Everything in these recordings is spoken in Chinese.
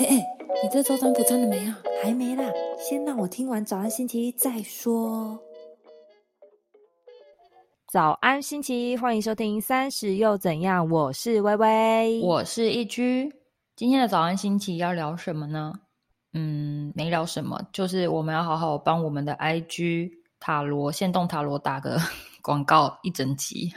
哎哎，你这周占卜占了没啊？还没啦，先让我听完早安星期一再说。早安星期一，欢迎收听三十又怎样？我是微微，我是一居。今天的早安星期一要聊什么呢？嗯，没聊什么，就是我们要好好帮我们的 IG 塔罗、线动塔罗打个 广告一整集。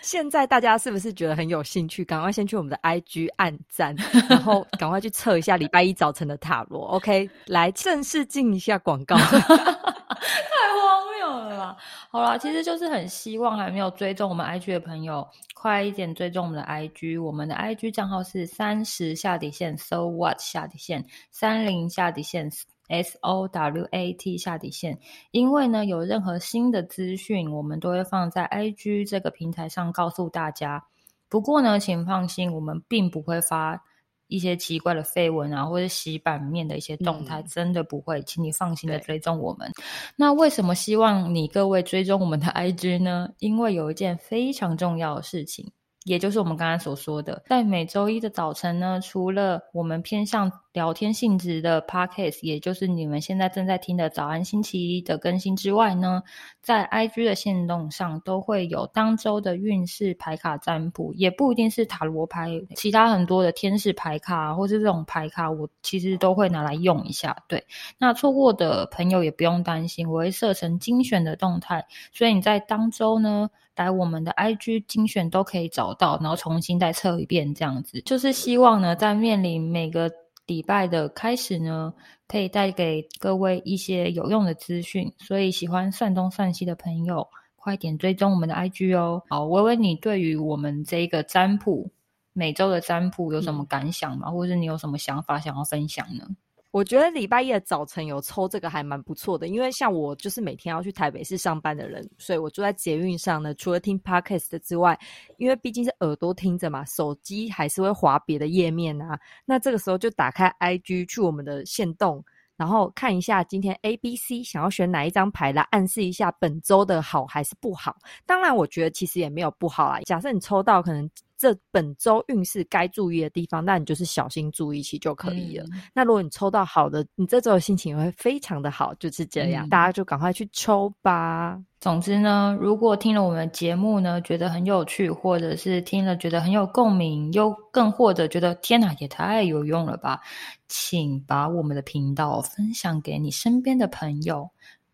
现在大家是不是觉得很有兴趣？赶快先去我们的 IG 按赞，然后 赶快去测一下礼拜一早晨的塔罗。OK，来正式进一下广告。太荒谬了吧！好啦，其实就是很希望还没有追踪我们 IG 的朋友，快一点追踪我们的 IG。我们的 IG 账号是三十下底线，So What 下底线，三零下底线。S O W A T 下底线，因为呢，有任何新的资讯，我们都会放在 I G 这个平台上告诉大家。不过呢，请放心，我们并不会发一些奇怪的绯闻啊，或者洗版面的一些动态，真的不会，请你放心的追踪我们。那为什么希望你各位追踪我们的 I G 呢？因为有一件非常重要的事情。也就是我们刚刚所说的，在每周一的早晨呢，除了我们偏向聊天性质的 podcast，也就是你们现在正在听的早安星期一的更新之外呢，在 IG 的线动上都会有当周的运势牌卡占卜，也不一定是塔罗牌，其他很多的天使牌卡或是这种牌卡，我其实都会拿来用一下。对，那错过的朋友也不用担心，我会设成精选的动态，所以你在当周呢。来我们的 IG 精选都可以找到，然后重新再测一遍，这样子就是希望呢，在面临每个礼拜的开始呢，可以带给各位一些有用的资讯。所以喜欢算东算西的朋友，快点追踪我们的 IG 哦。好，微微，你对于我们这个占卜每周的占卜有什么感想吗？或者是你有什么想法想要分享呢？我觉得礼拜一的早晨有抽这个还蛮不错的，因为像我就是每天要去台北市上班的人，所以我坐在捷运上呢，除了听 podcast 之外，因为毕竟是耳朵听着嘛，手机还是会滑别的页面啊。那这个时候就打开 IG 去我们的线动，然后看一下今天 A、B、C 想要选哪一张牌来暗示一下本周的好还是不好。当然，我觉得其实也没有不好啊。假设你抽到可能。这本周运势该注意的地方，那你就是小心注意起就可以了。那如果你抽到好的，你这周的心情也会非常的好，就是这样。大家就赶快去抽吧。总之呢，如果听了我们的节目呢，觉得很有趣，或者是听了觉得很有共鸣，又更或者觉得天哪，也太有用了吧，请把我们的频道分享给你身边的朋友。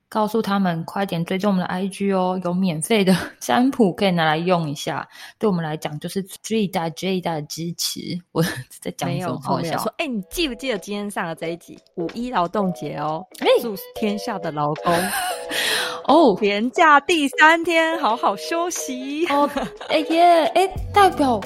告诉他们快点追踪我们的 IG 哦，有免费的 占卜可以拿来用一下。对我们来讲，就是最大最大的支持。我 在讲什么好笑？说，哎，你记不记得今天上的这一集五一劳动节哦？祝天下的劳工 哦，年假第三天，好好休息哦。哎耶，哎，代表。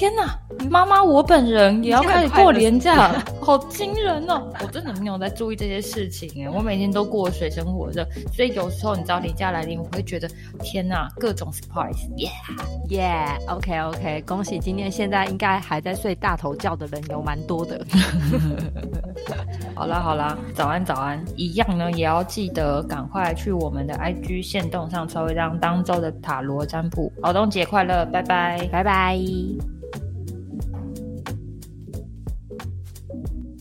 天哪，妈妈，我本人也要开始过年假，好惊人哦！我真的没有在注意这些事情哎，我每天都过水生活着，所以有时候你知道年假来临，我会觉得天哪，各种 surprise，耶耶，OK OK，恭喜今天现在应该还在睡大头觉的人有蛮多的。好啦好啦，早安早安，一样呢，也要记得赶快去我们的 IG 线动上抽一张当周的塔罗占卜，劳动节快乐，拜拜。拜拜。